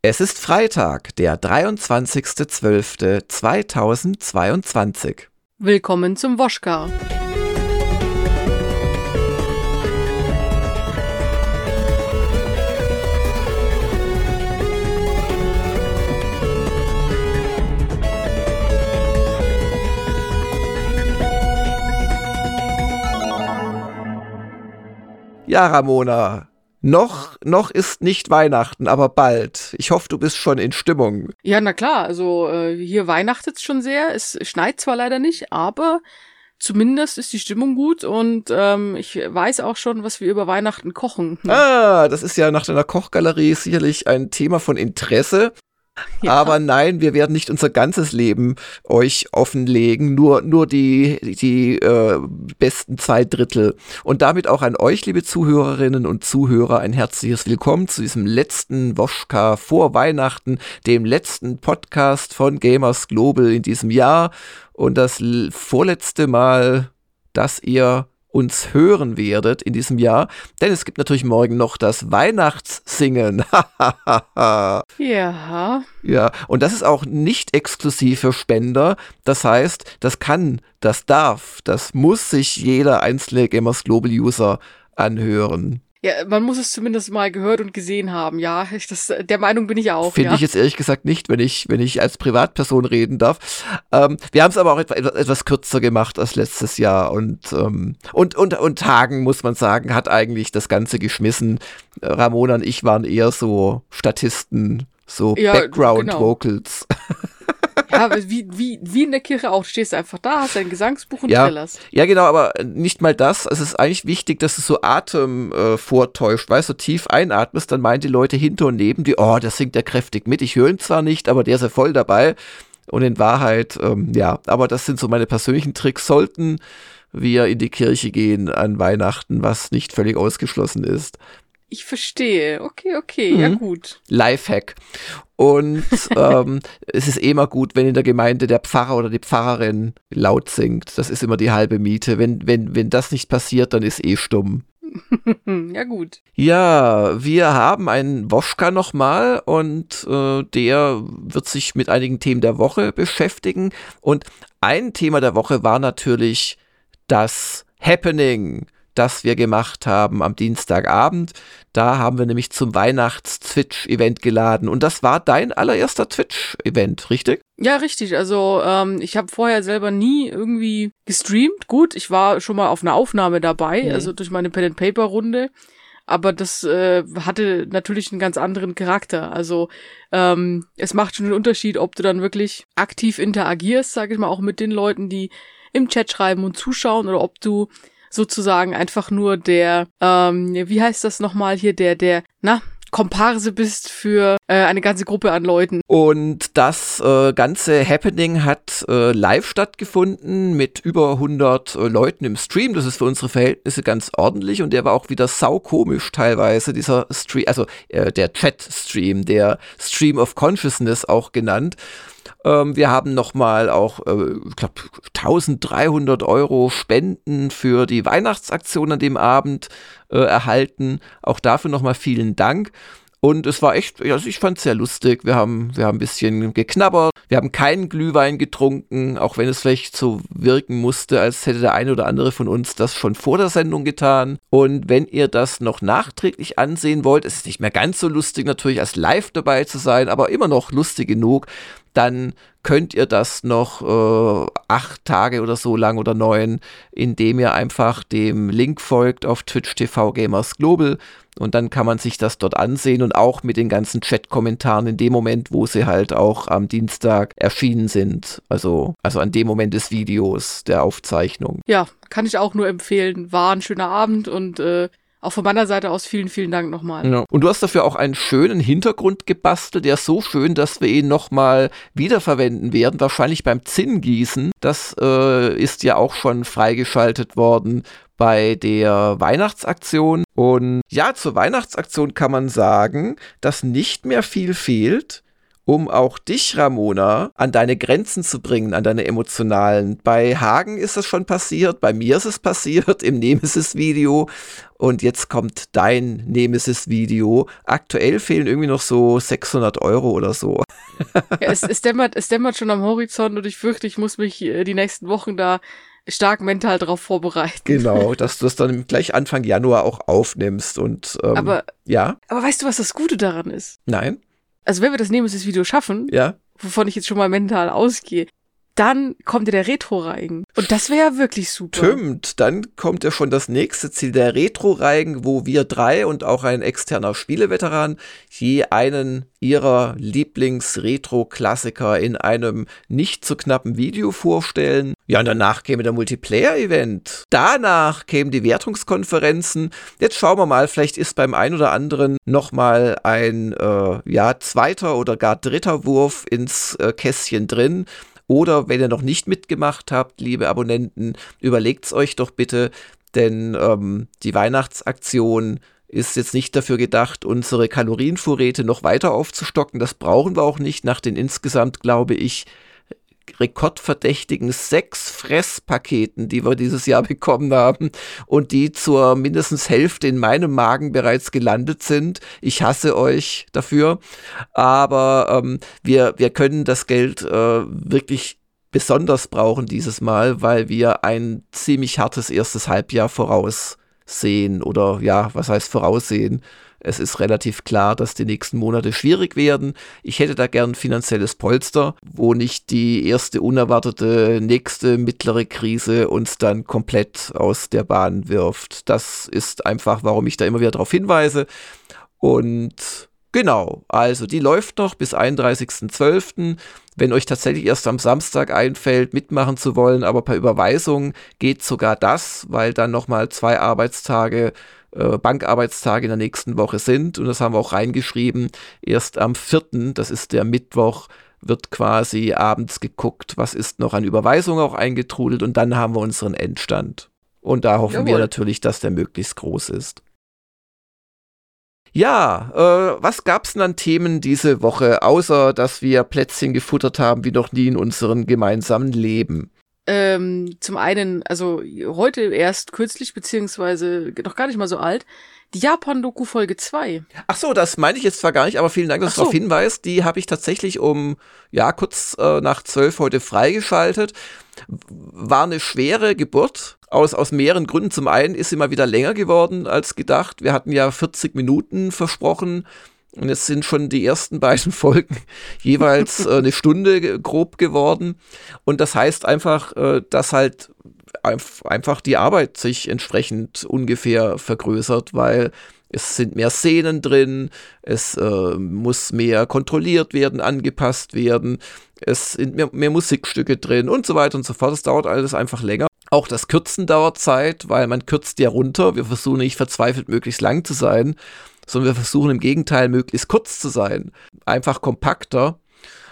Es ist Freitag, der 23.12.2022. Willkommen zum Woschka. Ja, Ramona, noch, noch ist nicht Weihnachten, aber bald. Ich hoffe, du bist schon in Stimmung. Ja, na klar, also äh, hier weihnachtet es schon sehr. Es schneit zwar leider nicht, aber zumindest ist die Stimmung gut und ähm, ich weiß auch schon, was wir über Weihnachten kochen. Ah, das ist ja nach deiner Kochgalerie sicherlich ein Thema von Interesse. Ja. Aber nein, wir werden nicht unser ganzes Leben euch offenlegen, nur, nur die, die äh, besten zwei Drittel. Und damit auch an euch, liebe Zuhörerinnen und Zuhörer, ein herzliches Willkommen zu diesem letzten Woschka vor Weihnachten, dem letzten Podcast von Gamers Global in diesem Jahr und das vorletzte Mal, dass ihr uns hören werdet in diesem Jahr, denn es gibt natürlich morgen noch das Weihnachtssingen. ja. Ja, und das ist auch nicht exklusiv für Spender. Das heißt, das kann, das darf, das muss sich jeder einzelne Gamers Global User anhören. Ja, man muss es zumindest mal gehört und gesehen haben. Ja, ich, das, der Meinung bin ich auch. Finde ja. ich jetzt ehrlich gesagt nicht, wenn ich, wenn ich als Privatperson reden darf. Ähm, wir haben es aber auch etwa, etwas kürzer gemacht als letztes Jahr und, ähm, und, und, und Hagen, muss man sagen, hat eigentlich das Ganze geschmissen. Ramona und ich waren eher so Statisten, so ja, Background genau. Ja, wie, wie, wie in der Kirche auch. Du stehst einfach da, hast ein Gesangsbuch und ja, trillerst. Ja, genau, aber nicht mal das. Es ist eigentlich wichtig, dass du so Atem äh, vortäuscht. Weißt du, tief einatmest, dann meinen die Leute hinter und neben dir, oh, das singt ja kräftig mit. Ich höre ihn zwar nicht, aber der ist ja voll dabei. Und in Wahrheit, ähm, ja, aber das sind so meine persönlichen Tricks. Sollten wir in die Kirche gehen an Weihnachten, was nicht völlig ausgeschlossen ist. Ich verstehe. Okay, okay, mhm. ja gut. Lifehack. Und ähm, es ist eh immer gut, wenn in der Gemeinde der Pfarrer oder die Pfarrerin laut singt. Das ist immer die halbe Miete. Wenn, wenn, wenn das nicht passiert, dann ist eh stumm. ja, gut. Ja, wir haben einen Woschka nochmal und äh, der wird sich mit einigen Themen der Woche beschäftigen. Und ein Thema der Woche war natürlich das Happening das wir gemacht haben am Dienstagabend. Da haben wir nämlich zum Weihnachts-Twitch-Event geladen. Und das war dein allererster Twitch-Event, richtig? Ja, richtig. Also ähm, ich habe vorher selber nie irgendwie gestreamt. Gut, ich war schon mal auf einer Aufnahme dabei, mhm. also durch meine Pen-and-Paper-Runde. Aber das äh, hatte natürlich einen ganz anderen Charakter. Also ähm, es macht schon einen Unterschied, ob du dann wirklich aktiv interagierst, sage ich mal, auch mit den Leuten, die im Chat schreiben und zuschauen, oder ob du sozusagen einfach nur der, ähm, wie heißt das nochmal hier, der, der, na, Komparse bist für äh, eine ganze Gruppe an Leuten. Und das äh, ganze Happening hat äh, live stattgefunden mit über 100 äh, Leuten im Stream. Das ist für unsere Verhältnisse ganz ordentlich und der war auch wieder saukomisch teilweise, dieser Stream, also äh, der Chat-Stream, der Stream of Consciousness auch genannt. Ähm, wir haben nochmal auch, äh, ich glaube, 1300 Euro Spenden für die Weihnachtsaktion an dem Abend äh, erhalten. Auch dafür nochmal vielen Dank. Und es war echt, also ich fand es sehr lustig. Wir haben, wir haben ein bisschen geknabbert. Wir haben keinen Glühwein getrunken, auch wenn es vielleicht so wirken musste, als hätte der eine oder andere von uns das schon vor der Sendung getan. Und wenn ihr das noch nachträglich ansehen wollt, es ist nicht mehr ganz so lustig natürlich als live dabei zu sein, aber immer noch lustig genug, dann könnt ihr das noch äh, acht Tage oder so lang oder neun, indem ihr einfach dem Link folgt auf Twitch TV Gamers Global und dann kann man sich das dort ansehen und auch mit den ganzen Chat-Kommentaren in dem Moment, wo sie halt auch am Dienstag erschienen sind. Also, also an dem Moment des Videos, der Aufzeichnung. Ja, kann ich auch nur empfehlen. War ein schöner Abend und äh, auch von meiner Seite aus vielen, vielen Dank nochmal. Ja. Und du hast dafür auch einen schönen Hintergrund gebastelt, der ist so schön, dass wir ihn nochmal wiederverwenden werden, wahrscheinlich beim Zinngießen. Das äh, ist ja auch schon freigeschaltet worden bei der Weihnachtsaktion. Und ja, zur Weihnachtsaktion kann man sagen, dass nicht mehr viel fehlt um auch dich, Ramona, an deine Grenzen zu bringen, an deine emotionalen. Bei Hagen ist es schon passiert, bei mir ist es passiert im Nemesis-Video und jetzt kommt dein Nemesis-Video. Aktuell fehlen irgendwie noch so 600 Euro oder so. Ja, es, es, dämmert, es dämmert schon am Horizont und ich fürchte, ich muss mich äh, die nächsten Wochen da stark mental darauf vorbereiten. Genau, dass du das dann gleich Anfang Januar auch aufnimmst und ähm, aber, ja. Aber weißt du, was das Gute daran ist? Nein. Also wenn wir das Nemesis-Video schaffen, ja. wovon ich jetzt schon mal mental ausgehe, dann kommt ja der Retro-Reigen. Und das wäre ja wirklich super. Stimmt, dann kommt ja schon das nächste Ziel, der Retro-Reigen, wo wir drei und auch ein externer Spieleveteran je einen ihrer Lieblings-Retro-Klassiker in einem nicht zu knappen Video vorstellen. Ja, und danach käme der Multiplayer-Event. Danach kämen die Wertungskonferenzen. Jetzt schauen wir mal, vielleicht ist beim einen oder anderen nochmal ein äh, ja, zweiter oder gar dritter Wurf ins äh, Kästchen drin. Oder wenn ihr noch nicht mitgemacht habt, liebe Abonnenten, überlegt's euch doch bitte, denn ähm, die Weihnachtsaktion ist jetzt nicht dafür gedacht, unsere Kalorienvorräte noch weiter aufzustocken. Das brauchen wir auch nicht nach den insgesamt, glaube ich, rekordverdächtigen sechs Fresspaketen, die wir dieses Jahr bekommen haben und die zur mindestens Hälfte in meinem Magen bereits gelandet sind. Ich hasse euch dafür, aber ähm, wir, wir können das Geld äh, wirklich besonders brauchen dieses Mal, weil wir ein ziemlich hartes erstes Halbjahr voraussehen oder ja, was heißt voraussehen? Es ist relativ klar, dass die nächsten Monate schwierig werden. Ich hätte da gern finanzielles Polster, wo nicht die erste unerwartete nächste mittlere Krise uns dann komplett aus der Bahn wirft. Das ist einfach, warum ich da immer wieder darauf hinweise. Und genau, also die läuft noch bis 31.12. Wenn euch tatsächlich erst am Samstag einfällt, mitmachen zu wollen, aber per Überweisung geht sogar das, weil dann nochmal zwei Arbeitstage äh, Bankarbeitstage in der nächsten Woche sind. Und das haben wir auch reingeschrieben. Erst am 4., das ist der Mittwoch, wird quasi abends geguckt, was ist noch an Überweisung auch eingetrudelt und dann haben wir unseren Endstand. Und da hoffen Jawohl. wir natürlich, dass der möglichst groß ist. Ja, äh, was gab's denn an Themen diese Woche, außer dass wir Plätzchen gefuttert haben wie noch nie in unserem gemeinsamen Leben? Ähm, zum einen, also heute erst kürzlich, beziehungsweise noch gar nicht mal so alt, die Japan-Doku Folge 2. Ach so, das meine ich jetzt zwar gar nicht, aber vielen Dank, dass so. du darauf hinweist. Die habe ich tatsächlich um, ja, kurz äh, nach zwölf heute freigeschaltet. War eine schwere Geburt. Aus, aus mehreren Gründen. Zum einen ist sie mal wieder länger geworden als gedacht. Wir hatten ja 40 Minuten versprochen. Und jetzt sind schon die ersten beiden Folgen jeweils äh, eine Stunde grob geworden. Und das heißt einfach, äh, dass halt einfach die Arbeit sich entsprechend ungefähr vergrößert, weil es sind mehr Szenen drin, es äh, muss mehr kontrolliert werden, angepasst werden, es sind mehr, mehr Musikstücke drin und so weiter und so fort. Es dauert alles einfach länger. Auch das Kürzen dauert Zeit, weil man kürzt ja runter. Wir versuchen nicht verzweifelt möglichst lang zu sein sondern wir versuchen im Gegenteil möglichst kurz zu sein. Einfach kompakter.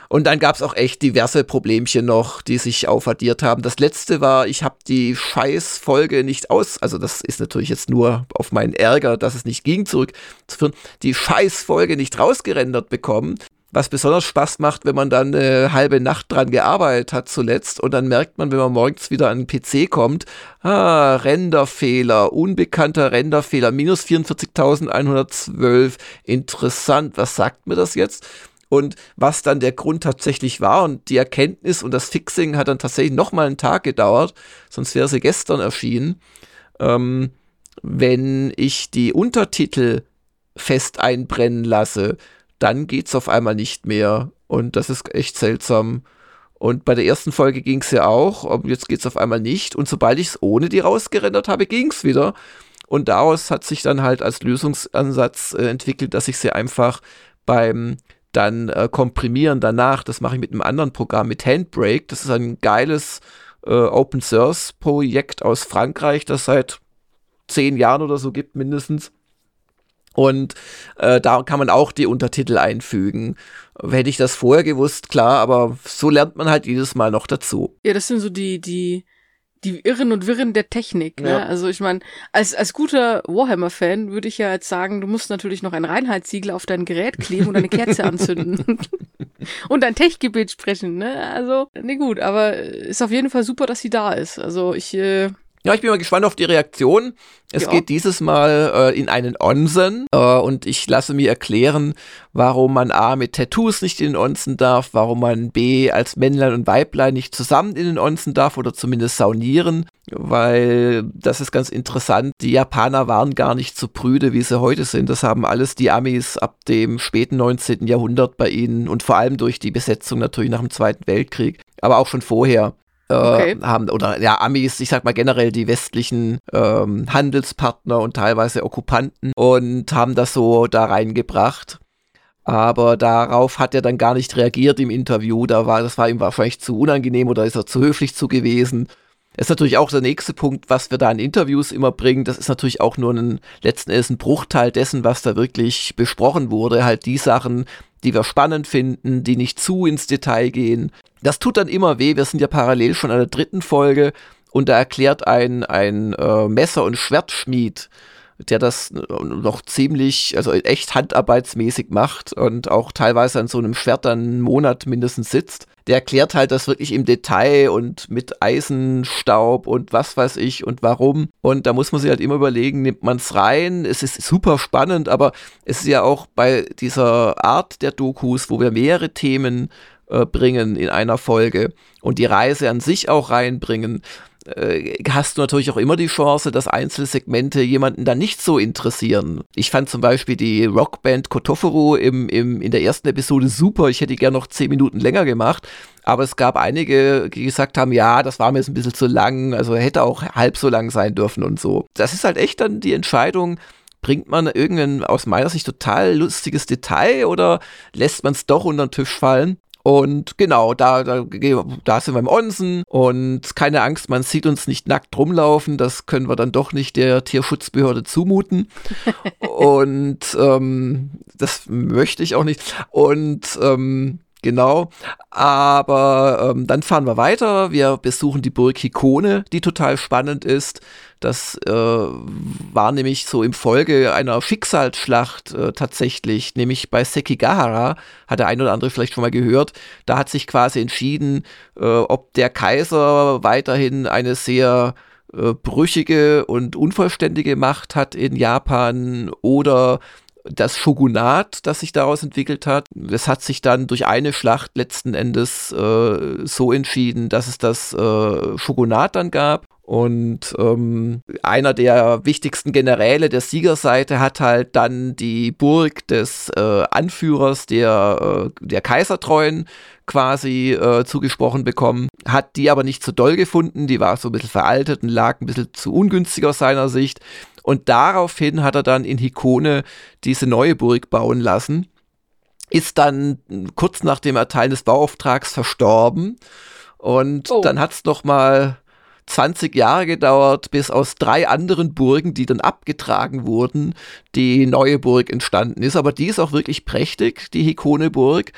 Und dann gab es auch echt diverse Problemchen noch, die sich aufaddiert haben. Das letzte war, ich habe die Scheißfolge nicht aus, also das ist natürlich jetzt nur auf meinen Ärger, dass es nicht ging, zurückzuführen, die Scheißfolge nicht rausgerendert bekommen was besonders Spaß macht, wenn man dann eine halbe Nacht dran gearbeitet hat zuletzt und dann merkt man, wenn man morgens wieder an den PC kommt, ah, Renderfehler, unbekannter Renderfehler, minus 44.112, interessant, was sagt mir das jetzt? Und was dann der Grund tatsächlich war und die Erkenntnis und das Fixing hat dann tatsächlich nochmal einen Tag gedauert, sonst wäre sie gestern erschienen. Ähm, wenn ich die Untertitel fest einbrennen lasse, dann geht's auf einmal nicht mehr. Und das ist echt seltsam. Und bei der ersten Folge ging's ja auch, aber jetzt geht's auf einmal nicht. Und sobald ich es ohne die rausgerendert habe, ging's wieder. Und daraus hat sich dann halt als Lösungsansatz äh, entwickelt, dass ich sie einfach beim dann äh, komprimieren danach, das mache ich mit einem anderen Programm, mit Handbrake. Das ist ein geiles äh, Open Source Projekt aus Frankreich, das seit zehn Jahren oder so gibt mindestens. Und äh, da kann man auch die Untertitel einfügen. Hätte ich das vorher gewusst, klar, aber so lernt man halt jedes Mal noch dazu. Ja, das sind so die, die, die Irren und Wirren der Technik. Ne? Ja. Also ich meine, als, als guter Warhammer-Fan würde ich ja jetzt sagen, du musst natürlich noch ein Reinheitssiegel auf dein Gerät kleben und eine Kerze anzünden. und ein Tech-Gebet sprechen, ne? Also, ne gut, aber ist auf jeden Fall super, dass sie da ist. Also ich äh, ja, ich bin mal gespannt auf die Reaktion. Es ja. geht dieses Mal äh, in einen Onsen äh, und ich lasse mir erklären, warum man A mit Tattoos nicht in den Onsen darf, warum man B als Männlein und Weiblein nicht zusammen in den Onsen darf oder zumindest saunieren, weil das ist ganz interessant. Die Japaner waren gar nicht so prüde, wie sie heute sind. Das haben alles die Amis ab dem späten 19. Jahrhundert bei ihnen und vor allem durch die Besetzung natürlich nach dem Zweiten Weltkrieg, aber auch schon vorher okay. haben oder ja Amis, ich sag mal generell die westlichen ähm, Handelspartner und teilweise Okkupanten und haben das so da reingebracht. Aber darauf hat er dann gar nicht reagiert im Interview. Da war, das war ihm wahrscheinlich zu unangenehm oder ist er zu höflich zu gewesen. Ist natürlich auch der nächste Punkt, was wir da in Interviews immer bringen. Das ist natürlich auch nur ein, letzten Endes ein Bruchteil dessen, was da wirklich besprochen wurde. Halt die Sachen, die wir spannend finden, die nicht zu ins Detail gehen. Das tut dann immer weh. Wir sind ja parallel schon an der dritten Folge und da erklärt ein, ein äh, Messer- und Schwertschmied, der das noch ziemlich, also echt handarbeitsmäßig macht und auch teilweise an so einem Schwert dann einen Monat mindestens sitzt. Der erklärt halt das wirklich im Detail und mit Eisenstaub und was weiß ich und warum. Und da muss man sich halt immer überlegen, nimmt man es rein? Es ist super spannend, aber es ist ja auch bei dieser Art der Dokus, wo wir mehrere Themen äh, bringen in einer Folge und die Reise an sich auch reinbringen, äh, hast du natürlich auch immer die Chance, dass Einzelsegmente jemanden dann nicht so interessieren. Ich fand zum Beispiel die Rockband Kotofuru im, im, in der ersten Episode super. Ich hätte die gerne noch zehn Minuten länger gemacht. Aber es gab einige, die gesagt haben, ja, das war mir jetzt ein bisschen zu lang, also hätte auch halb so lang sein dürfen und so. Das ist halt echt dann die Entscheidung, bringt man irgendein aus meiner Sicht total lustiges Detail oder lässt man es doch unter den Tisch fallen? Und genau, da, da, da sind wir im Onsen und keine Angst, man sieht uns nicht nackt rumlaufen. Das können wir dann doch nicht der Tierschutzbehörde zumuten. und ähm, das möchte ich auch nicht. Und ähm, Genau. Aber ähm, dann fahren wir weiter. Wir besuchen die Burg Hikone, die total spannend ist. Das äh, war nämlich so im Folge einer Schicksalsschlacht äh, tatsächlich, nämlich bei Sekigahara, hat der ein oder andere vielleicht schon mal gehört. Da hat sich quasi entschieden, äh, ob der Kaiser weiterhin eine sehr äh, brüchige und unvollständige Macht hat in Japan oder das Shogunat, das sich daraus entwickelt hat. Es hat sich dann durch eine Schlacht letzten Endes äh, so entschieden, dass es das äh, Shogunat dann gab. Und ähm, einer der wichtigsten Generäle der Siegerseite hat halt dann die Burg des äh, Anführers der, äh, der Kaisertreuen quasi äh, zugesprochen bekommen, hat die aber nicht so doll gefunden, die war so ein bisschen veraltet und lag ein bisschen zu ungünstig aus seiner Sicht und daraufhin hat er dann in Hikone diese neue Burg bauen lassen, ist dann kurz nach dem Erteilen des Bauauftrags verstorben. Und oh. dann hat es noch mal 20 Jahre gedauert, bis aus drei anderen Burgen, die dann abgetragen wurden, die neue Burg entstanden ist. Aber die ist auch wirklich prächtig, die Hikone-Burg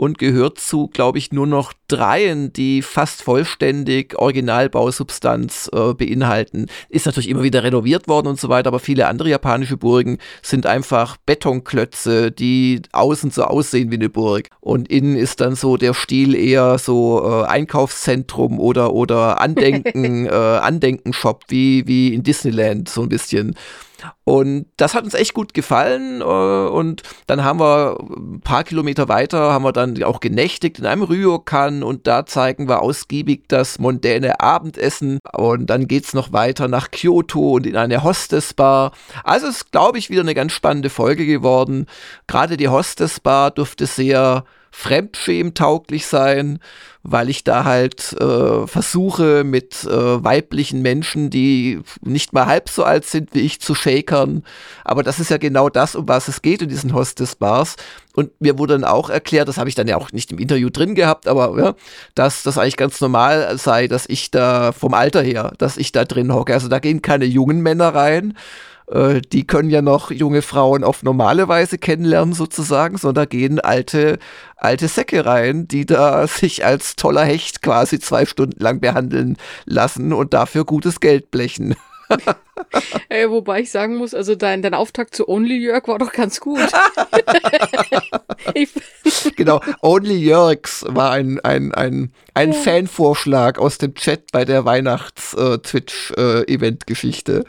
und gehört zu, glaube ich, nur noch dreien, die fast vollständig Originalbausubstanz äh, beinhalten. Ist natürlich immer wieder renoviert worden und so weiter, aber viele andere japanische Burgen sind einfach Betonklötze, die außen so aussehen wie eine Burg. Und innen ist dann so der Stil eher so äh, Einkaufszentrum oder, oder Andenken, äh, Andenken-Shop wie, wie in Disneyland so ein bisschen. Und das hat uns echt gut gefallen. Äh, und dann haben wir ein paar Kilometer weiter, haben wir dann auch genächtigt in einem Ryokan und da zeigen wir ausgiebig das mondäne Abendessen. Und dann geht es noch weiter nach Kyoto und in eine Hostessbar. Also ist, glaube ich, wieder eine ganz spannende Folge geworden. Gerade die Hostessbar durfte sehr fremdschämtauglich sein, weil ich da halt äh, versuche, mit äh, weiblichen Menschen, die nicht mal halb so alt sind wie ich, zu shakern. Aber das ist ja genau das, um was es geht in diesen Hostess-Bars. Und mir wurde dann auch erklärt, das habe ich dann ja auch nicht im Interview drin gehabt, aber ja, dass das eigentlich ganz normal sei, dass ich da vom Alter her, dass ich da drin hocke. Also da gehen keine jungen Männer rein, äh, die können ja noch junge Frauen auf normale Weise kennenlernen sozusagen, sondern gehen alte, alte Säcke rein, die da sich als toller Hecht quasi zwei Stunden lang behandeln lassen und dafür gutes Geld blechen. Äh, wobei ich sagen muss, also dein, dein Auftakt zu Only Jörg war doch ganz gut. genau, Only Jörgs war ein, ein, ein, ein ja. Fanvorschlag aus dem Chat bei der Weihnachts-Twitch-Event-Geschichte.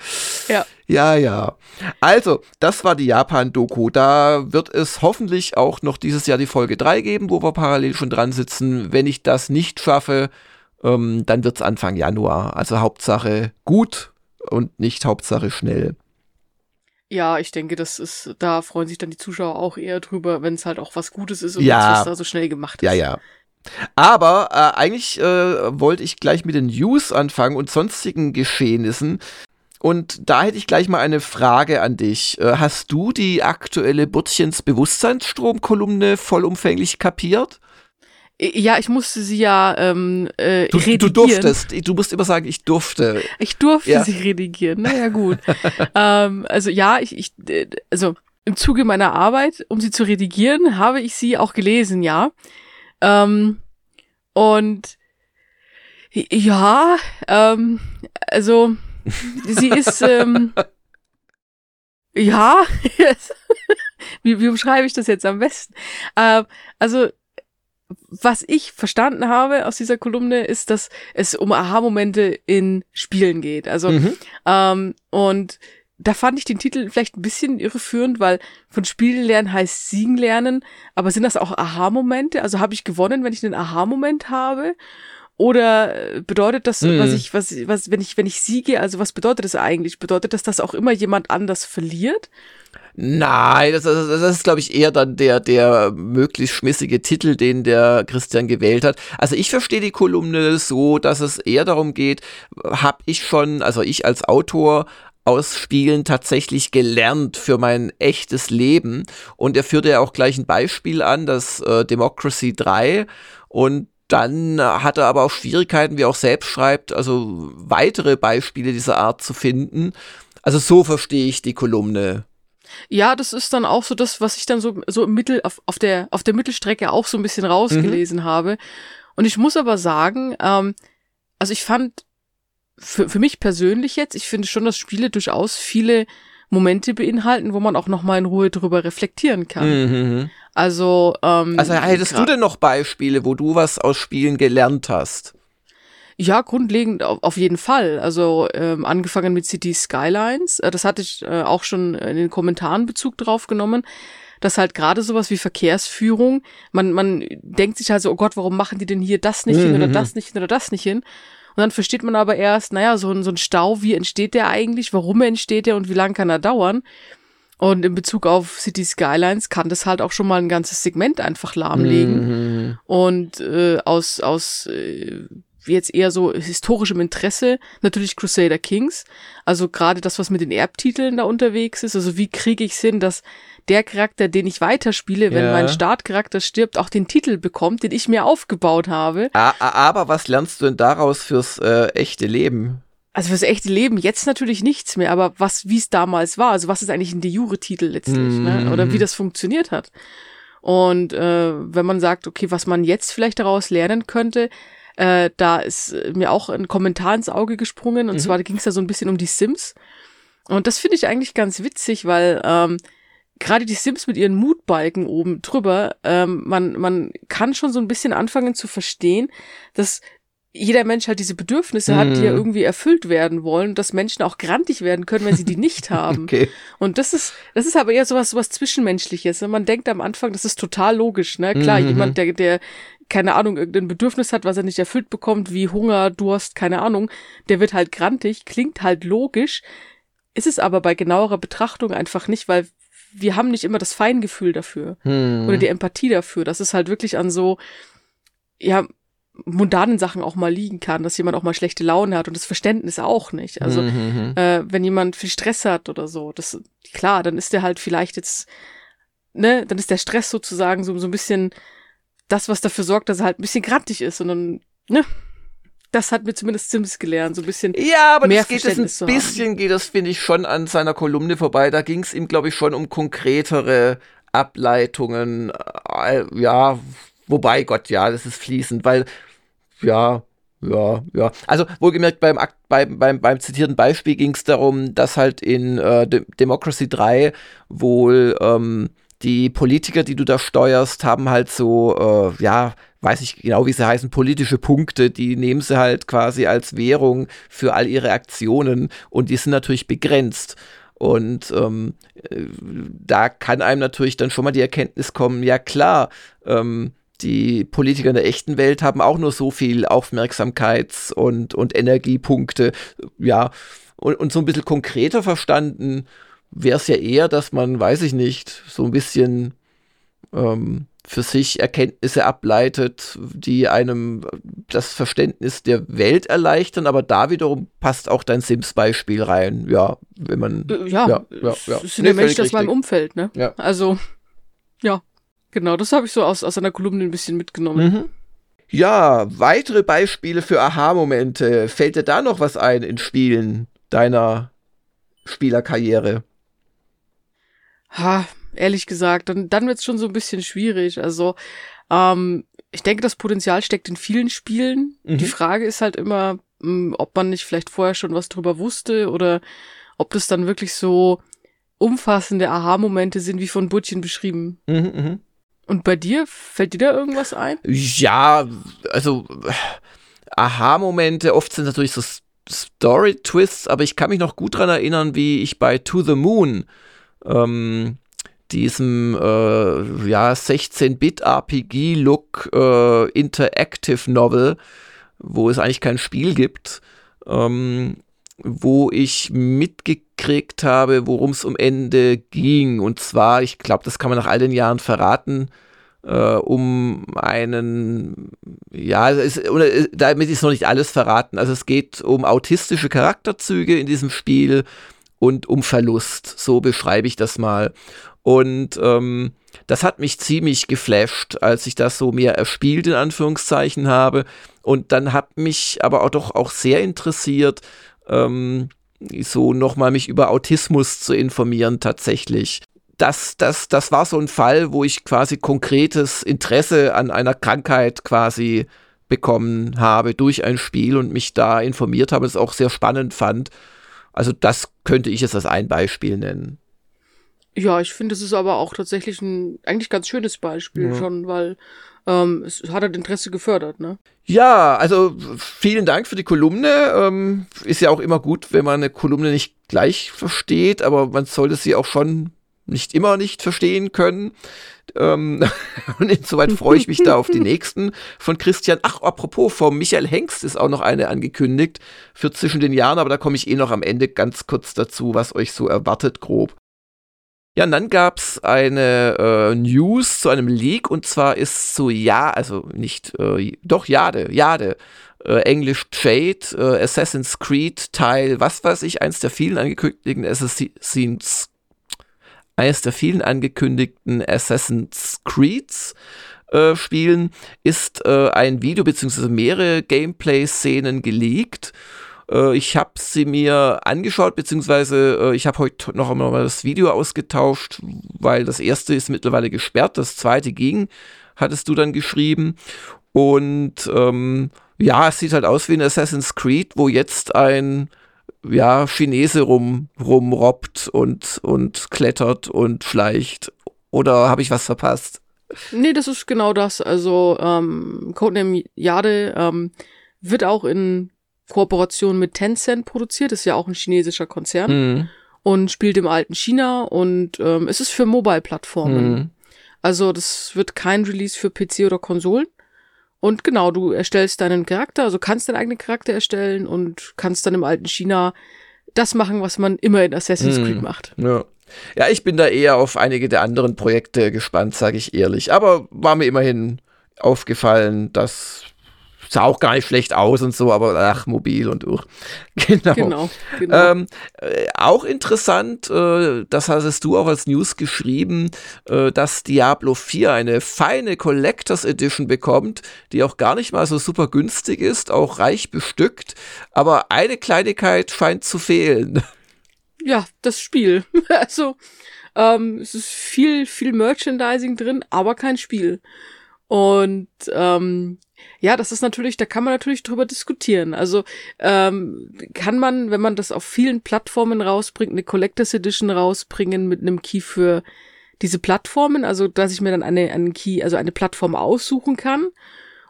Äh, ja. Ja, ja. Also, das war die Japan-Doku. Da wird es hoffentlich auch noch dieses Jahr die Folge 3 geben, wo wir parallel schon dran sitzen. Wenn ich das nicht schaffe, ähm, dann wird es Anfang Januar. Also Hauptsache gut und nicht Hauptsache schnell. Ja, ich denke, das ist, da freuen sich dann die Zuschauer auch eher drüber, wenn es halt auch was Gutes ist und ja. was da so schnell gemacht ist. Ja, ja. Aber äh, eigentlich äh, wollte ich gleich mit den News anfangen und sonstigen Geschehnissen. Und da hätte ich gleich mal eine Frage an dich. Äh, hast du die aktuelle Burtchens Bewusstseinsstrom-Kolumne vollumfänglich kapiert? Ja, ich musste sie ja ähm, äh, du, redigieren. Du durftest, du musst immer sagen, ich durfte. Ich durfte ja. sie redigieren, naja gut. ähm, also ja, ich, ich, also im Zuge meiner Arbeit, um sie zu redigieren, habe ich sie auch gelesen, ja. Ähm, und ja, ähm, also sie ist, ähm, ja, wie, wie beschreibe ich das jetzt am besten? Ähm, also was ich verstanden habe aus dieser Kolumne, ist, dass es um Aha-Momente in Spielen geht. Also, mhm. ähm, und da fand ich den Titel vielleicht ein bisschen irreführend, weil von Spielen lernen heißt Siegen lernen, aber sind das auch Aha-Momente? Also habe ich gewonnen, wenn ich einen Aha-Moment habe? Oder bedeutet das, mhm. was ich, was, was, wenn ich, wenn ich siege, also was bedeutet das eigentlich? Bedeutet das, dass auch immer jemand anders verliert? Nein, das, das, das ist, glaube ich, eher dann der, der möglichst schmissige Titel, den der Christian gewählt hat. Also ich verstehe die Kolumne so, dass es eher darum geht, habe ich schon, also ich als Autor, aus Spielen tatsächlich gelernt für mein echtes Leben. Und er führte ja auch gleich ein Beispiel an, das äh, Democracy 3. Und dann hat er aber auch Schwierigkeiten, wie er auch selbst schreibt, also weitere Beispiele dieser Art zu finden. Also so verstehe ich die Kolumne. Ja, das ist dann auch so das, was ich dann so, so im Mittel, auf, auf, der, auf der Mittelstrecke auch so ein bisschen rausgelesen mhm. habe. Und ich muss aber sagen, ähm, also ich fand, für, für mich persönlich jetzt, ich finde schon, dass Spiele durchaus viele Momente beinhalten, wo man auch nochmal in Ruhe drüber reflektieren kann. Mhm. Also, ähm, also hättest du denn noch Beispiele, wo du was aus Spielen gelernt hast? Ja, grundlegend auf jeden Fall. Also ähm, angefangen mit City Skylines, äh, das hatte ich äh, auch schon in den Kommentaren Bezug drauf genommen, dass halt gerade sowas wie Verkehrsführung, man, man denkt sich halt so, oh Gott, warum machen die denn hier das nicht mhm. hin oder mhm. das nicht hin oder das nicht hin? Und dann versteht man aber erst, naja, so ein, so ein Stau, wie entsteht der eigentlich, warum entsteht der und wie lange kann er dauern? Und in Bezug auf City Skylines kann das halt auch schon mal ein ganzes Segment einfach lahmlegen. Mhm. Und äh, aus, aus äh, jetzt eher so historischem Interesse natürlich Crusader Kings. Also gerade das, was mit den Erbtiteln da unterwegs ist. Also wie kriege ich es hin, dass der Charakter, den ich weiterspiele, wenn ja. mein Startcharakter stirbt, auch den Titel bekommt, den ich mir aufgebaut habe. Aber was lernst du denn daraus fürs äh, echte Leben? Also fürs echte Leben jetzt natürlich nichts mehr, aber was, wie es damals war, also was ist eigentlich ein de jure Titel letztlich, ne? Mhm. oder wie das funktioniert hat. Und äh, wenn man sagt, okay, was man jetzt vielleicht daraus lernen könnte, äh, da ist mir auch ein Kommentar ins Auge gesprungen und mhm. zwar ging es da so ein bisschen um die Sims. Und das finde ich eigentlich ganz witzig, weil ähm, gerade die Sims mit ihren Mutbalken oben drüber, ähm, man, man kann schon so ein bisschen anfangen zu verstehen, dass jeder Mensch halt diese Bedürfnisse hat, die ja mhm. irgendwie erfüllt werden wollen, dass Menschen auch grantig werden können, wenn sie die nicht haben. Okay. Und das ist, das ist aber eher sowas, sowas Zwischenmenschliches. Man denkt am Anfang, das ist total logisch, ne? Klar, mhm. jemand, der, der keine Ahnung, irgendein Bedürfnis hat, was er nicht erfüllt bekommt, wie Hunger, Durst, keine Ahnung, der wird halt grantig, klingt halt logisch, ist es aber bei genauerer Betrachtung einfach nicht, weil wir haben nicht immer das Feingefühl dafür hm. oder die Empathie dafür, dass es halt wirklich an so, ja, mundanen Sachen auch mal liegen kann, dass jemand auch mal schlechte Laune hat und das Verständnis auch nicht. Also, mhm. äh, wenn jemand viel Stress hat oder so, das, klar, dann ist der halt vielleicht jetzt, ne, dann ist der Stress sozusagen so, so ein bisschen das, was dafür sorgt, dass er halt ein bisschen grantig ist und dann, ne? Das hat mir zumindest Sims gelernt, so ein bisschen. Ja, aber mehr das geht es ein bisschen, geht das, finde ich, schon an seiner Kolumne vorbei. Da ging es ihm, glaube ich, schon um konkretere Ableitungen. Äh, ja, wobei Gott, ja, das ist fließend, weil, ja, Ja, ja. Also wohlgemerkt, beim, beim, beim, beim zitierten Beispiel ging es darum, dass halt in äh, De Democracy 3 wohl ähm, die Politiker, die du da steuerst, haben halt so, äh, ja, weiß ich genau, wie sie heißen, politische Punkte, die nehmen sie halt quasi als Währung für all ihre Aktionen und die sind natürlich begrenzt. Und ähm, äh, da kann einem natürlich dann schon mal die Erkenntnis kommen, ja klar, ähm, die Politiker in der echten Welt haben auch nur so viel Aufmerksamkeits- und, und Energiepunkte. Ja, und, und so ein bisschen konkreter verstanden wäre es ja eher, dass man, weiß ich nicht, so ein bisschen ähm, für sich Erkenntnisse ableitet, die einem das Verständnis der Welt erleichtern, aber da wiederum passt auch dein Sims-Beispiel rein. Ja, wenn man. Äh, ja, ja, ja, ja. sind nee, ja Menschen aus meinem Umfeld, ne? Ja. Also, ja. Genau, das habe ich so aus, aus einer Kolumne ein bisschen mitgenommen. Mhm. Ja, weitere Beispiele für Aha-Momente. Fällt dir da noch was ein in Spielen deiner Spielerkarriere? Ha, ehrlich gesagt, dann, dann wird es schon so ein bisschen schwierig. Also, ähm, ich denke, das Potenzial steckt in vielen Spielen. Mhm. Die Frage ist halt immer, mh, hm, ob man nicht vielleicht vorher schon was drüber wusste oder ob das dann wirklich so umfassende Aha-Momente sind, wie von Burtchen beschrieben. Mhm, mh. Und bei dir, fällt dir da irgendwas ein? Ja, also Aha-Momente, oft sind natürlich so Story-Twists, aber ich kann mich noch gut daran erinnern, wie ich bei To the Moon, ähm, diesem äh, ja, 16-Bit-RPG-Look äh, Interactive Novel, wo es eigentlich kein Spiel gibt, ähm, wo ich mitgekriegt habe, worum es um Ende ging. Und zwar, ich glaube, das kann man nach all den Jahren verraten, äh, um einen, ja, ist, äh, damit ist noch nicht alles verraten. Also es geht um autistische Charakterzüge in diesem Spiel und um Verlust. So beschreibe ich das mal. Und ähm, das hat mich ziemlich geflasht, als ich das so mir erspielt in Anführungszeichen habe. Und dann hat mich aber auch doch auch sehr interessiert, ähm, so nochmal mich über Autismus zu informieren tatsächlich. Das, das, das war so ein Fall, wo ich quasi konkretes Interesse an einer Krankheit quasi bekommen habe durch ein Spiel und mich da informiert habe, es auch sehr spannend fand. Also das könnte ich jetzt als ein Beispiel nennen. Ja, ich finde, es ist aber auch tatsächlich ein eigentlich ganz schönes Beispiel ja. schon, weil ähm, es hat halt Interesse gefördert, ne? Ja, also vielen Dank für die Kolumne. Ähm, ist ja auch immer gut, wenn man eine Kolumne nicht gleich versteht, aber man sollte sie auch schon nicht immer nicht verstehen können. Ähm, und insoweit freue ich mich da auf die nächsten von Christian. Ach, apropos, vom Michael Hengst ist auch noch eine angekündigt für zwischen den Jahren, aber da komme ich eh noch am Ende ganz kurz dazu, was euch so erwartet, grob. Ja, und dann gab es eine äh, News zu einem Leak und zwar ist zu Ja, also nicht, äh, doch Jade, Jade, äh, Englisch Trade, äh, Assassin's Creed Teil, was weiß ich, eins der vielen angekündigten Assassin's, eines der vielen angekündigten Assassin's Creeds äh, Spielen ist äh, ein Video bzw. mehrere Gameplay-Szenen geleakt äh, ich habe sie mir angeschaut, beziehungsweise äh, ich habe heute noch einmal das Video ausgetauscht, weil das erste ist mittlerweile gesperrt, das zweite ging, hattest du dann geschrieben. Und ähm, ja, es sieht halt aus wie ein Assassin's Creed, wo jetzt ein ja, Chinese rum, rumrobbt und, und klettert und schleicht. Oder habe ich was verpasst? Nee, das ist genau das. Also ähm, Codename Jade ähm, wird auch in Kooperation mit Tencent produziert, ist ja auch ein chinesischer Konzern mhm. und spielt im alten China und ähm, es ist für Mobile-Plattformen. Mhm. Also das wird kein Release für PC oder Konsolen. Und genau, du erstellst deinen Charakter, also kannst deinen eigenen Charakter erstellen und kannst dann im alten China das machen, was man immer in Assassin's mhm. Creed macht. Ja. ja, ich bin da eher auf einige der anderen Projekte gespannt, sage ich ehrlich. Aber war mir immerhin aufgefallen, dass sah auch gar nicht schlecht aus und so, aber ach, mobil und durch. Genau. genau, genau. Ähm, äh, auch interessant, äh, das hast du auch als News geschrieben, äh, dass Diablo 4 eine feine Collectors Edition bekommt, die auch gar nicht mal so super günstig ist, auch reich bestückt, aber eine Kleinigkeit scheint zu fehlen. Ja, das Spiel. also, ähm, es ist viel, viel Merchandising drin, aber kein Spiel. Und ähm, ja, das ist natürlich, da kann man natürlich drüber diskutieren. Also ähm, kann man, wenn man das auf vielen Plattformen rausbringt, eine Collectors Edition rausbringen mit einem Key für diese Plattformen, also dass ich mir dann eine, einen Key, also eine Plattform aussuchen kann?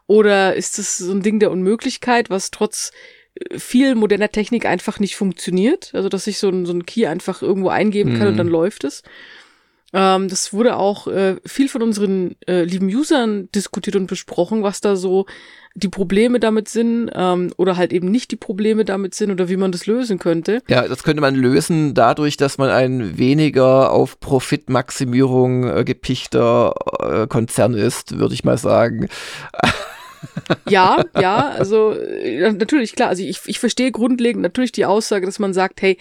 Oder ist das so ein Ding der Unmöglichkeit, was trotz äh, viel moderner Technik einfach nicht funktioniert? Also dass ich so ein, so ein Key einfach irgendwo eingeben kann mhm. und dann läuft es. Ähm, das wurde auch äh, viel von unseren äh, lieben Usern diskutiert und besprochen, was da so die Probleme damit sind ähm, oder halt eben nicht die Probleme damit sind oder wie man das lösen könnte. Ja, das könnte man lösen dadurch, dass man ein weniger auf Profitmaximierung äh, gepichter äh, Konzern ist, würde ich mal sagen. ja, ja, also äh, natürlich, klar, also ich, ich verstehe grundlegend natürlich die Aussage, dass man sagt, hey,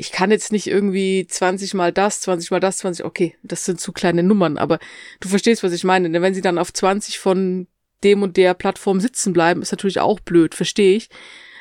ich kann jetzt nicht irgendwie 20 mal das, 20 mal das, 20, okay, das sind zu kleine Nummern, aber du verstehst, was ich meine. Denn wenn sie dann auf 20 von dem und der Plattform sitzen bleiben, ist natürlich auch blöd, verstehe ich.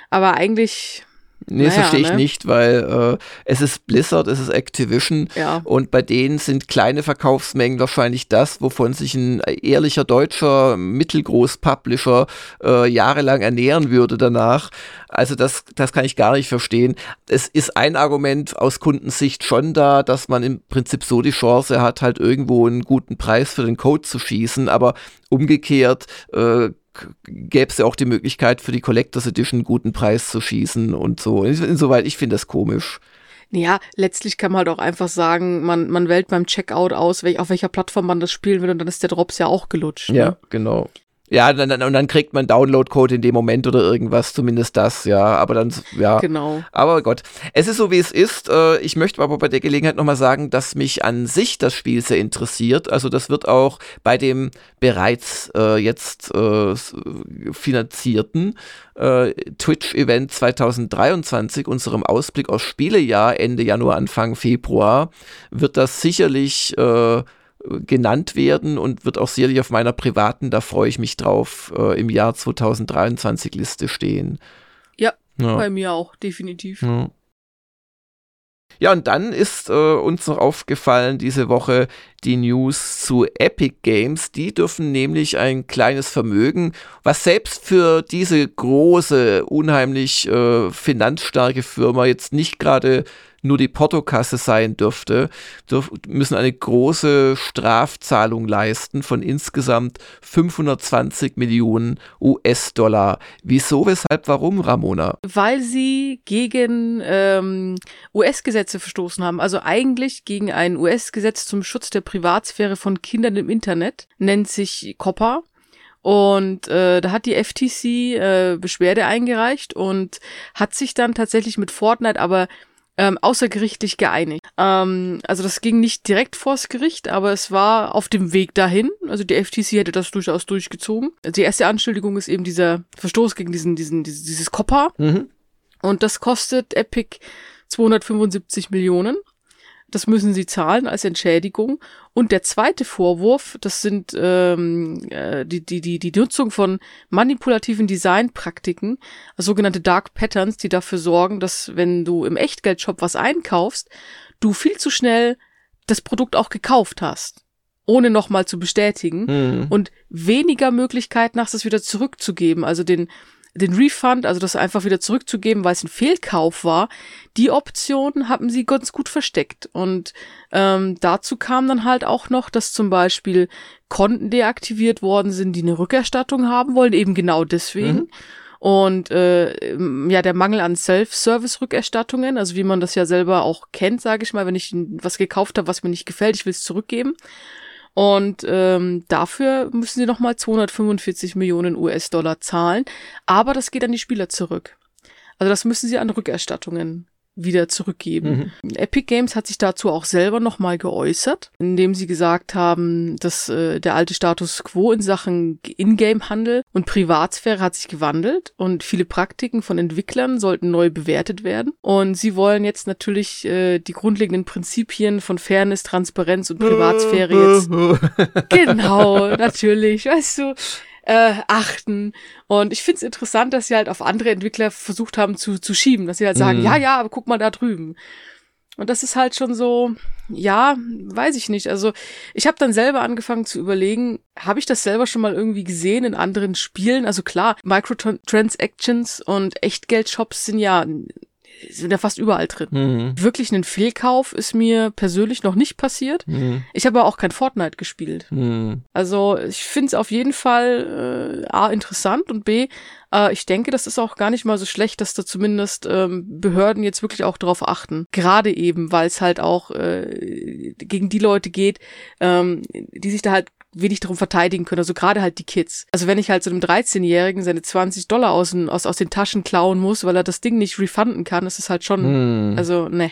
Aber eigentlich Nee, das naja, verstehe ich ne? nicht, weil äh, es ist Blizzard, es ist Activision ja. und bei denen sind kleine Verkaufsmengen wahrscheinlich das, wovon sich ein ehrlicher deutscher Mittelgroß-Publisher äh, jahrelang ernähren würde danach. Also das, das kann ich gar nicht verstehen. Es ist ein Argument aus Kundensicht schon da, dass man im Prinzip so die Chance hat, halt irgendwo einen guten Preis für den Code zu schießen, aber umgekehrt äh, gäbe es ja auch die Möglichkeit für die Collectors Edition einen guten Preis zu schießen und so. Insoweit, ich finde das komisch. Ja, letztlich kann man halt auch einfach sagen, man, man wählt beim Checkout aus, welch, auf welcher Plattform man das spielen will und dann ist der Drops ja auch gelutscht. Ja, ne? genau. Ja, dann, dann, und dann kriegt man Download-Code in dem Moment oder irgendwas, zumindest das, ja. Aber dann, ja. Genau. Aber Gott, es ist so, wie es ist. Äh, ich möchte aber bei der Gelegenheit nochmal sagen, dass mich an sich das Spiel sehr interessiert. Also das wird auch bei dem bereits äh, jetzt äh, finanzierten äh, Twitch-Event 2023, unserem Ausblick aus Spielejahr Ende Januar, Anfang Februar, wird das sicherlich äh, genannt werden und wird auch sicherlich auf meiner privaten, da freue ich mich drauf, äh, im Jahr 2023 Liste stehen. Ja, ja. bei mir auch, definitiv. Ja. Ja, und dann ist äh, uns noch aufgefallen diese Woche die News zu Epic Games. Die dürfen nämlich ein kleines Vermögen, was selbst für diese große, unheimlich äh, finanzstarke Firma jetzt nicht gerade nur die Portokasse sein dürfte, dürf, müssen eine große Strafzahlung leisten von insgesamt 520 Millionen US-Dollar. Wieso, weshalb, warum, Ramona? Weil sie gegen ähm, US-Gesetze verstoßen haben. Also eigentlich gegen ein US-Gesetz zum Schutz der Privatsphäre von Kindern im Internet, nennt sich COPPA. Und äh, da hat die FTC äh, Beschwerde eingereicht und hat sich dann tatsächlich mit Fortnite aber ähm, außergerichtlich geeinigt. Ähm, also das ging nicht direkt vors Gericht, aber es war auf dem Weg dahin. Also die FTC hätte das durchaus durchgezogen. Die erste Anschuldigung ist eben dieser Verstoß gegen diesen, diesen, dieses, dieses Copper. Mhm. Und das kostet Epic 275 Millionen. Das müssen sie zahlen als Entschädigung. Und der zweite Vorwurf, das sind ähm, äh, die, die, die, die Nutzung von manipulativen Designpraktiken, sogenannte Dark Patterns, die dafür sorgen, dass wenn du im Echtgeldshop was einkaufst, du viel zu schnell das Produkt auch gekauft hast ohne nochmal zu bestätigen mhm. und weniger Möglichkeiten hast, es wieder zurückzugeben. Also den, den Refund, also das einfach wieder zurückzugeben, weil es ein Fehlkauf war, die Option haben sie ganz gut versteckt. Und ähm, dazu kam dann halt auch noch, dass zum Beispiel Konten deaktiviert worden sind, die eine Rückerstattung haben wollen, eben genau deswegen. Mhm. Und äh, ja, der Mangel an Self-Service-Rückerstattungen, also wie man das ja selber auch kennt, sage ich mal, wenn ich was gekauft habe, was mir nicht gefällt, ich will es zurückgeben. Und ähm, dafür müssen sie nochmal 245 Millionen US-Dollar zahlen. Aber das geht an die Spieler zurück. Also das müssen sie an Rückerstattungen wieder zurückgeben. Mhm. Epic Games hat sich dazu auch selber nochmal geäußert, indem sie gesagt haben, dass äh, der alte Status quo in Sachen Ingame-Handel und Privatsphäre hat sich gewandelt und viele Praktiken von Entwicklern sollten neu bewertet werden. Und sie wollen jetzt natürlich äh, die grundlegenden Prinzipien von Fairness, Transparenz und Privatsphäre jetzt. genau, natürlich, weißt du äh, achten. Und ich finde es interessant, dass sie halt auf andere Entwickler versucht haben zu, zu schieben, dass sie halt sagen, mhm. ja, ja, aber guck mal da drüben. Und das ist halt schon so, ja, weiß ich nicht. Also ich habe dann selber angefangen zu überlegen, habe ich das selber schon mal irgendwie gesehen in anderen Spielen? Also klar, Microtransactions und Echtgeldshops sind ja sind ja fast überall drin. Mhm. Wirklich ein Fehlkauf ist mir persönlich noch nicht passiert. Mhm. Ich habe aber auch kein Fortnite gespielt. Mhm. Also ich finde es auf jeden Fall äh, A interessant und B, äh, ich denke, das ist auch gar nicht mal so schlecht, dass da zumindest ähm, Behörden jetzt wirklich auch darauf achten. Gerade eben, weil es halt auch äh, gegen die Leute geht, ähm, die sich da halt wenig darum verteidigen können. Also gerade halt die Kids. Also wenn ich halt so einem 13-Jährigen seine 20 Dollar aus, aus, aus den Taschen klauen muss, weil er das Ding nicht refunden kann, ist es halt schon, hm. also ne.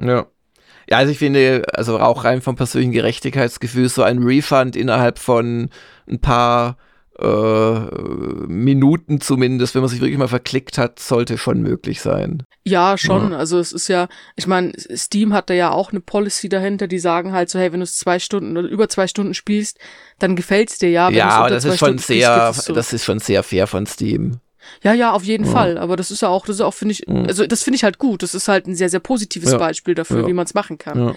Ja. Ja, also ich finde, also auch rein vom persönlichen Gerechtigkeitsgefühl, so ein Refund innerhalb von ein paar Minuten zumindest, wenn man sich wirklich mal verklickt hat, sollte schon möglich sein. Ja, schon. Ja. Also es ist ja, ich meine, Steam hat da ja auch eine Policy dahinter, die sagen halt so, hey, wenn du es zwei Stunden oder über zwei Stunden spielst, dann gefällt's dir ja. ja, aber das ist schon Stunden sehr, spielst, so. das ist schon sehr fair von Steam. Ja, ja, auf jeden ja. Fall. Aber das ist ja auch, das ist auch, finde ich, also das finde ich halt gut. Das ist halt ein sehr, sehr positives ja. Beispiel dafür, wie man es machen kann.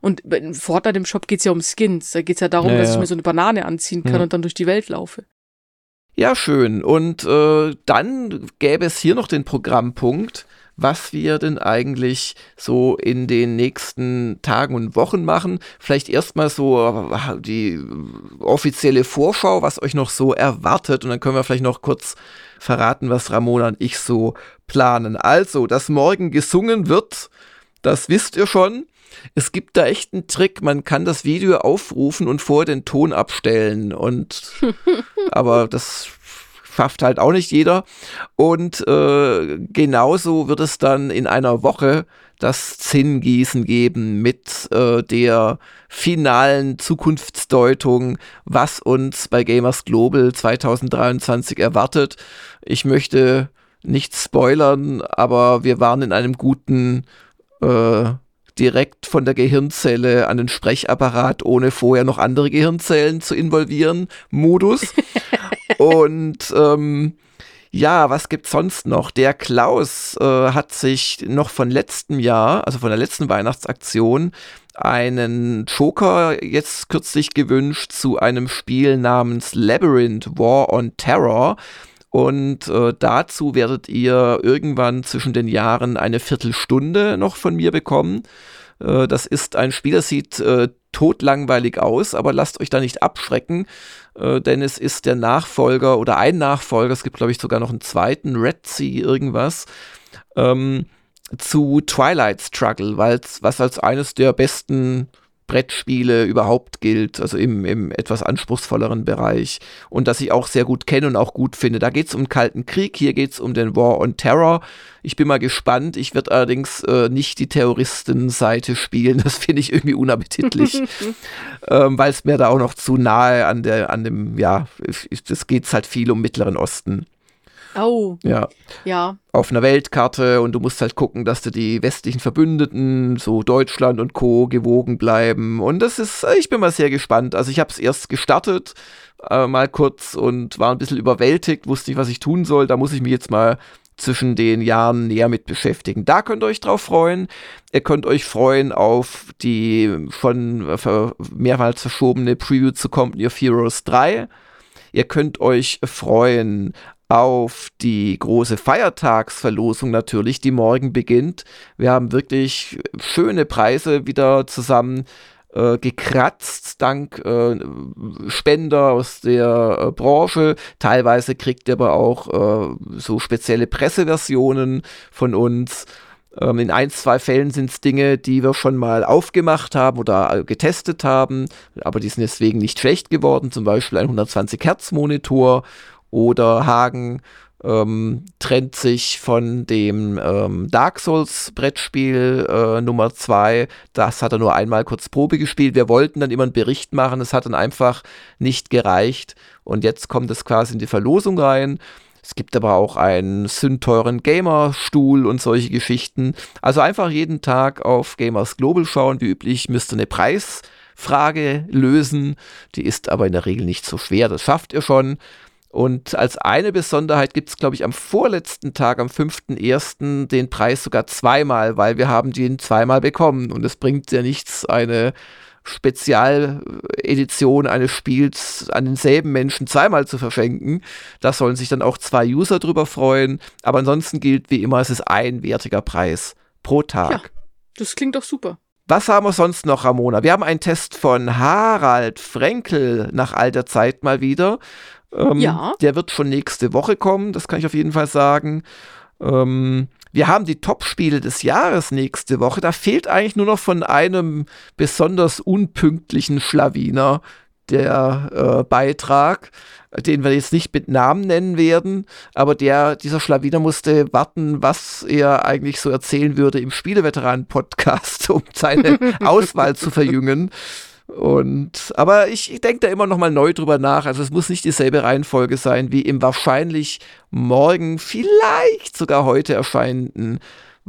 Ja. Und in Fortnite im Shop geht's ja um Skins. Da geht's ja darum, ja, dass ich mir so eine Banane anziehen kann und dann durch die Welt laufe. Ja, schön. Und äh, dann gäbe es hier noch den Programmpunkt, was wir denn eigentlich so in den nächsten Tagen und Wochen machen. Vielleicht erstmal so äh, die offizielle Vorschau, was euch noch so erwartet. Und dann können wir vielleicht noch kurz verraten, was Ramona und ich so planen. Also, dass morgen gesungen wird, das wisst ihr schon. Es gibt da echt einen Trick, man kann das Video aufrufen und vorher den Ton abstellen und aber das schafft halt auch nicht jeder. Und äh, genauso wird es dann in einer Woche das Zinngießen geben mit äh, der finalen Zukunftsdeutung, was uns bei Gamers Global 2023 erwartet. Ich möchte nicht spoilern, aber wir waren in einem guten äh, direkt von der Gehirnzelle an den Sprechapparat, ohne vorher noch andere Gehirnzellen zu involvieren, Modus. Und ähm, ja, was gibt's sonst noch? Der Klaus äh, hat sich noch von letztem Jahr, also von der letzten Weihnachtsaktion, einen Joker jetzt kürzlich gewünscht zu einem Spiel namens Labyrinth War on Terror. Und äh, dazu werdet ihr irgendwann zwischen den Jahren eine Viertelstunde noch von mir bekommen. Äh, das ist ein Spiel, das sieht äh, totlangweilig aus, aber lasst euch da nicht abschrecken, äh, denn es ist der Nachfolger oder ein Nachfolger, es gibt glaube ich sogar noch einen zweiten, Red Sea irgendwas, ähm, zu Twilight Struggle, was als eines der besten Brettspiele überhaupt gilt, also im, im etwas anspruchsvolleren Bereich und das ich auch sehr gut kenne und auch gut finde. Da geht es um den Kalten Krieg, hier geht es um den War on Terror. Ich bin mal gespannt. Ich werde allerdings äh, nicht die Terroristenseite spielen. Das finde ich irgendwie unappetitlich, ähm, weil es mir da auch noch zu nahe an der, an dem, ja, es geht halt viel um Mittleren Osten. Oh. Ja. Ja. Auf einer Weltkarte und du musst halt gucken, dass du die westlichen Verbündeten, so Deutschland und Co., gewogen bleiben. Und das ist, ich bin mal sehr gespannt. Also ich habe es erst gestartet, äh, mal kurz und war ein bisschen überwältigt, wusste nicht, was ich tun soll. Da muss ich mich jetzt mal zwischen den Jahren näher mit beschäftigen. Da könnt ihr euch drauf freuen. Ihr könnt euch freuen auf die schon mehrmals verschobene Preview zu Company of Heroes 3. Ihr könnt euch freuen auf die große Feiertagsverlosung natürlich, die morgen beginnt. Wir haben wirklich schöne Preise wieder zusammen äh, gekratzt, dank äh, Spender aus der äh, Branche. Teilweise kriegt ihr aber auch äh, so spezielle Presseversionen von uns. Ähm, in ein, zwei Fällen sind es Dinge, die wir schon mal aufgemacht haben oder äh, getestet haben, aber die sind deswegen nicht schlecht geworden. Zum Beispiel ein 120 Hertz Monitor oder Hagen ähm, trennt sich von dem ähm, Dark Souls Brettspiel äh, Nummer 2. Das hat er nur einmal kurz Probe gespielt. Wir wollten dann immer einen Bericht machen. Es hat dann einfach nicht gereicht. Und jetzt kommt es quasi in die Verlosung rein. Es gibt aber auch einen sündteuren Gamer-Stuhl und solche Geschichten. Also einfach jeden Tag auf Gamers Global schauen. Wie üblich müsst ihr eine Preisfrage lösen. Die ist aber in der Regel nicht so schwer. Das schafft ihr schon. Und als eine Besonderheit gibt es, glaube ich, am vorletzten Tag, am 5.1., den Preis sogar zweimal, weil wir haben den zweimal bekommen. Und es bringt ja nichts, eine Spezialedition eines Spiels an denselben Menschen zweimal zu verschenken. Da sollen sich dann auch zwei User drüber freuen. Aber ansonsten gilt wie immer, es ist ein wertiger Preis pro Tag. Ja, das klingt doch super. Was haben wir sonst noch, Ramona? Wir haben einen Test von Harald Frenkel nach alter Zeit mal wieder. Ähm, ja. Der wird schon nächste Woche kommen, das kann ich auf jeden Fall sagen. Ähm, wir haben die Top-Spiele des Jahres nächste Woche. Da fehlt eigentlich nur noch von einem besonders unpünktlichen Schlawiner der äh, Beitrag, den wir jetzt nicht mit Namen nennen werden, aber der, dieser Schlawiner musste warten, was er eigentlich so erzählen würde im Spieleveteranen-Podcast, um seine Auswahl zu verjüngen. Und, aber ich, denke da immer noch mal neu drüber nach. Also es muss nicht dieselbe Reihenfolge sein wie im wahrscheinlich morgen, vielleicht sogar heute erscheinenden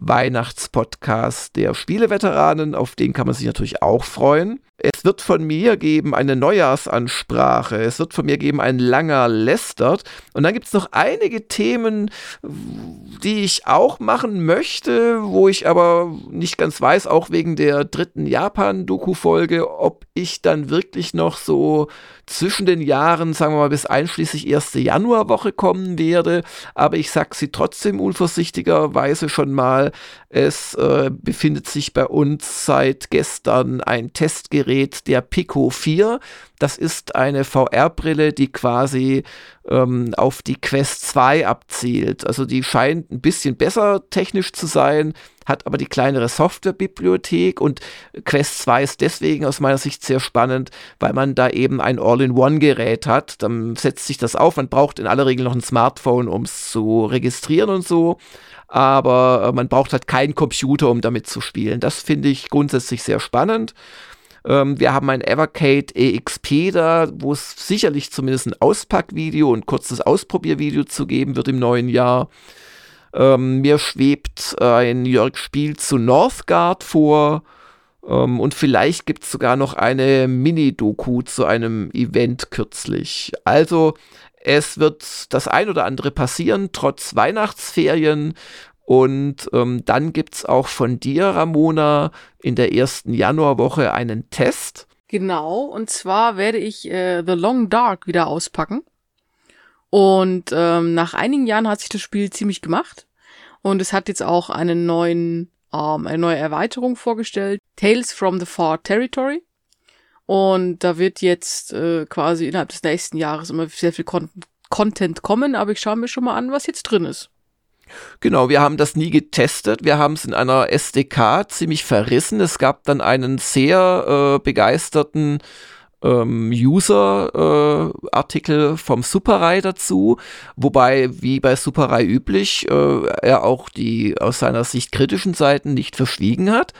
Weihnachtspodcast der Spieleveteranen. Auf den kann man sich natürlich auch freuen. Es wird von mir geben eine Neujahrsansprache. Es wird von mir geben ein langer Lästert. Und dann gibt es noch einige Themen, die ich auch machen möchte, wo ich aber nicht ganz weiß, auch wegen der dritten Japan-Doku-Folge, ob ich dann wirklich noch so zwischen den Jahren, sagen wir mal, bis einschließlich erste Januarwoche kommen werde. Aber ich sage sie trotzdem unvorsichtigerweise schon mal. Es äh, befindet sich bei uns seit gestern ein Testgerät der Pico 4. Das ist eine VR-Brille, die quasi ähm, auf die Quest 2 abzielt. Also die scheint ein bisschen besser technisch zu sein, hat aber die kleinere Softwarebibliothek und Quest 2 ist deswegen aus meiner Sicht sehr spannend, weil man da eben ein All-in-One-Gerät hat. Dann setzt sich das auf, man braucht in aller Regel noch ein Smartphone, um es zu registrieren und so aber äh, man braucht halt keinen Computer, um damit zu spielen. Das finde ich grundsätzlich sehr spannend. Ähm, wir haben ein Evercade EXP da, wo es sicherlich zumindest ein Auspackvideo und kurzes Ausprobiervideo zu geben wird im neuen Jahr. Ähm, mir schwebt ein Jörg Spiel zu Northgard vor. Ähm, und vielleicht gibt es sogar noch eine Mini-Doku zu einem Event kürzlich. Also es wird das ein oder andere passieren, trotz Weihnachtsferien. Und ähm, dann gibt es auch von dir, Ramona, in der ersten Januarwoche einen Test. Genau, und zwar werde ich äh, The Long Dark wieder auspacken. Und ähm, nach einigen Jahren hat sich das Spiel ziemlich gemacht. Und es hat jetzt auch einen neuen, ähm, eine neue Erweiterung vorgestellt. Tales from the Far Territory. Und da wird jetzt äh, quasi innerhalb des nächsten Jahres immer sehr viel Con Content kommen, aber ich schaue mir schon mal an, was jetzt drin ist. Genau, wir haben das nie getestet. Wir haben es in einer SDK ziemlich verrissen. Es gab dann einen sehr äh, begeisterten ähm, User-Artikel äh, vom Superrai dazu, wobei, wie bei Superrai üblich, äh, er auch die aus seiner Sicht kritischen Seiten nicht verschwiegen hat.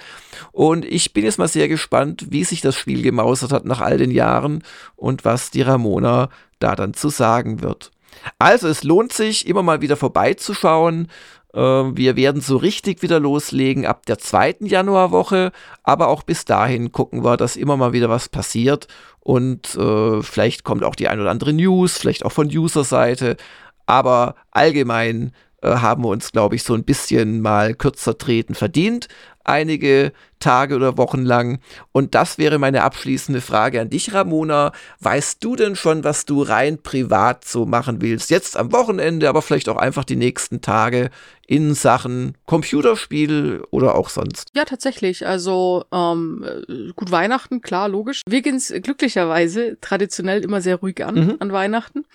Und ich bin jetzt mal sehr gespannt, wie sich das Spiel gemausert hat nach all den Jahren und was die Ramona da dann zu sagen wird. Also es lohnt sich, immer mal wieder vorbeizuschauen. Äh, wir werden so richtig wieder loslegen ab der zweiten Januarwoche, aber auch bis dahin gucken wir, dass immer mal wieder was passiert und äh, vielleicht kommt auch die ein oder andere News, vielleicht auch von User-Seite, aber allgemein äh, haben wir uns, glaube ich, so ein bisschen mal kürzer treten verdient einige Tage oder Wochen lang. Und das wäre meine abschließende Frage an dich, Ramona. Weißt du denn schon, was du rein privat so machen willst? Jetzt am Wochenende, aber vielleicht auch einfach die nächsten Tage in Sachen Computerspiel oder auch sonst? Ja, tatsächlich. Also ähm, gut, Weihnachten, klar, logisch. Wir gehen glücklicherweise traditionell immer sehr ruhig an mhm. an Weihnachten.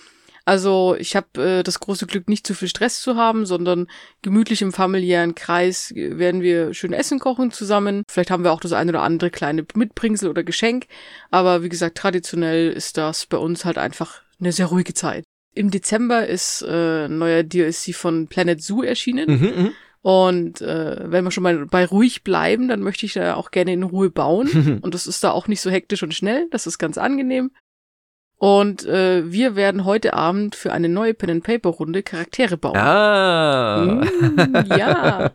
Also ich habe äh, das große Glück, nicht zu viel Stress zu haben, sondern gemütlich im familiären Kreis werden wir schön Essen kochen zusammen. Vielleicht haben wir auch das eine oder andere kleine Mitbringsel oder Geschenk. Aber wie gesagt, traditionell ist das bei uns halt einfach eine sehr ruhige Zeit. Im Dezember ist äh, ein neuer DLC von Planet Zoo erschienen. Mhm, mhm. und äh, wenn wir schon mal bei ruhig bleiben, dann möchte ich da auch gerne in Ruhe bauen. und das ist da auch nicht so hektisch und schnell. Das ist ganz angenehm. Und äh, wir werden heute Abend für eine neue Pen and Paper Runde Charaktere bauen. Ah. Mm, ja.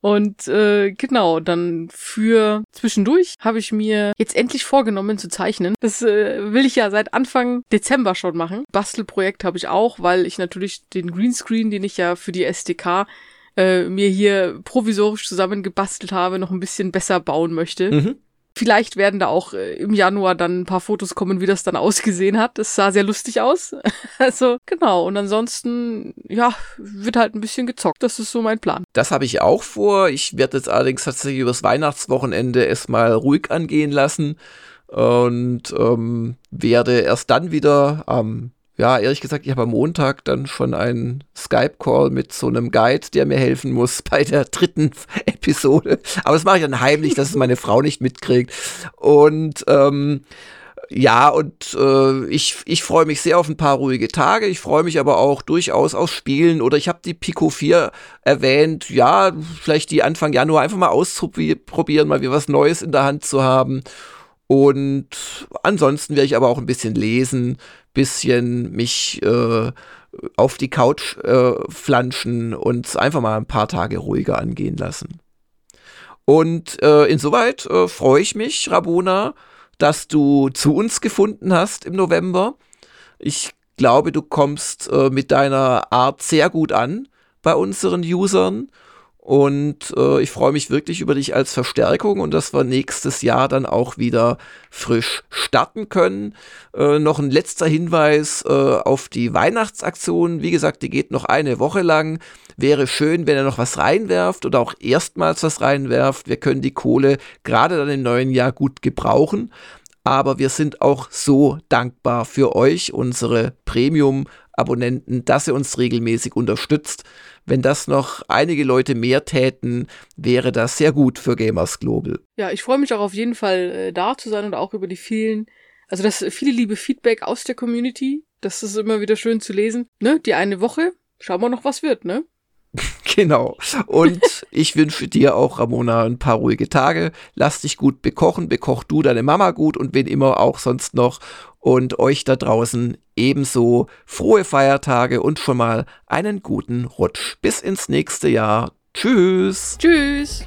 Und äh, genau, dann für zwischendurch habe ich mir jetzt endlich vorgenommen zu zeichnen. Das äh, will ich ja seit Anfang Dezember schon machen. Bastelprojekt habe ich auch, weil ich natürlich den Greenscreen, den ich ja für die SDK äh, mir hier provisorisch zusammengebastelt habe, noch ein bisschen besser bauen möchte. Mhm. Vielleicht werden da auch äh, im Januar dann ein paar Fotos kommen, wie das dann ausgesehen hat. Es sah sehr lustig aus. also genau. Und ansonsten, ja, wird halt ein bisschen gezockt. Das ist so mein Plan. Das habe ich auch vor. Ich werde jetzt allerdings tatsächlich übers Weihnachtswochenende erstmal ruhig angehen lassen und ähm, werde erst dann wieder am ja, ehrlich gesagt, ich habe am Montag dann schon einen Skype-Call mit so einem Guide, der mir helfen muss bei der dritten Episode. Aber das mache ich dann heimlich, dass es meine Frau nicht mitkriegt. Und ähm, ja, und äh, ich, ich freue mich sehr auf ein paar ruhige Tage. Ich freue mich aber auch durchaus auf Spielen. Oder ich habe die Pico 4 erwähnt. Ja, vielleicht die Anfang Januar einfach mal ausprobieren, mal wieder was Neues in der Hand zu haben. Und ansonsten werde ich aber auch ein bisschen lesen, bisschen mich äh, auf die Couch äh, flanschen und einfach mal ein paar Tage ruhiger angehen lassen. Und äh, insoweit äh, freue ich mich, Rabona, dass du zu uns gefunden hast im November. Ich glaube, du kommst äh, mit deiner Art sehr gut an bei unseren Usern und äh, ich freue mich wirklich über dich als Verstärkung und dass wir nächstes Jahr dann auch wieder frisch starten können. Äh, noch ein letzter Hinweis äh, auf die Weihnachtsaktion. Wie gesagt, die geht noch eine Woche lang. Wäre schön, wenn ihr noch was reinwerft oder auch erstmals was reinwerft. Wir können die Kohle gerade dann im neuen Jahr gut gebrauchen. Aber wir sind auch so dankbar für euch, unsere Premium-Abonnenten, dass ihr uns regelmäßig unterstützt. Wenn das noch einige Leute mehr täten, wäre das sehr gut für Gamers Global. Ja, ich freue mich auch auf jeden Fall äh, da zu sein und auch über die vielen, also das viele liebe Feedback aus der Community. Das ist immer wieder schön zu lesen. Ne, die eine Woche, schauen wir noch, was wird, ne? Genau. Und ich wünsche dir auch, Ramona, ein paar ruhige Tage. Lass dich gut bekochen, bekoch du deine Mama gut und wen immer auch sonst noch. Und euch da draußen ebenso frohe Feiertage und schon mal einen guten Rutsch. Bis ins nächste Jahr. Tschüss. Tschüss.